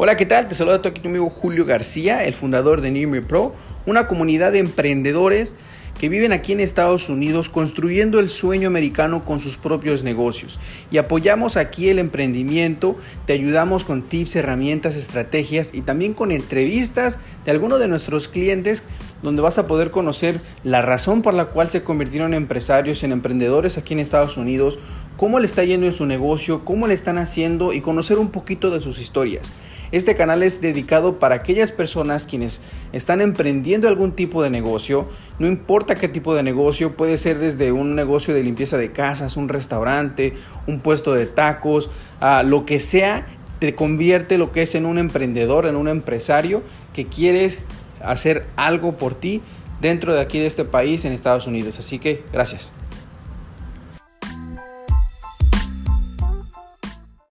Hola, ¿qué tal? Te saludo aquí tu amigo Julio García, el fundador de New Pro, una comunidad de emprendedores que viven aquí en Estados Unidos construyendo el sueño americano con sus propios negocios. Y apoyamos aquí el emprendimiento, te ayudamos con tips, herramientas, estrategias y también con entrevistas de algunos de nuestros clientes donde vas a poder conocer la razón por la cual se convirtieron en empresarios, en emprendedores aquí en Estados Unidos, cómo le está yendo en su negocio, cómo le están haciendo y conocer un poquito de sus historias. Este canal es dedicado para aquellas personas quienes están emprendiendo algún tipo de negocio, no importa qué tipo de negocio, puede ser desde un negocio de limpieza de casas, un restaurante, un puesto de tacos, a lo que sea, te convierte lo que es en un emprendedor, en un empresario que quieres hacer algo por ti dentro de aquí de este país en Estados Unidos. Así que gracias.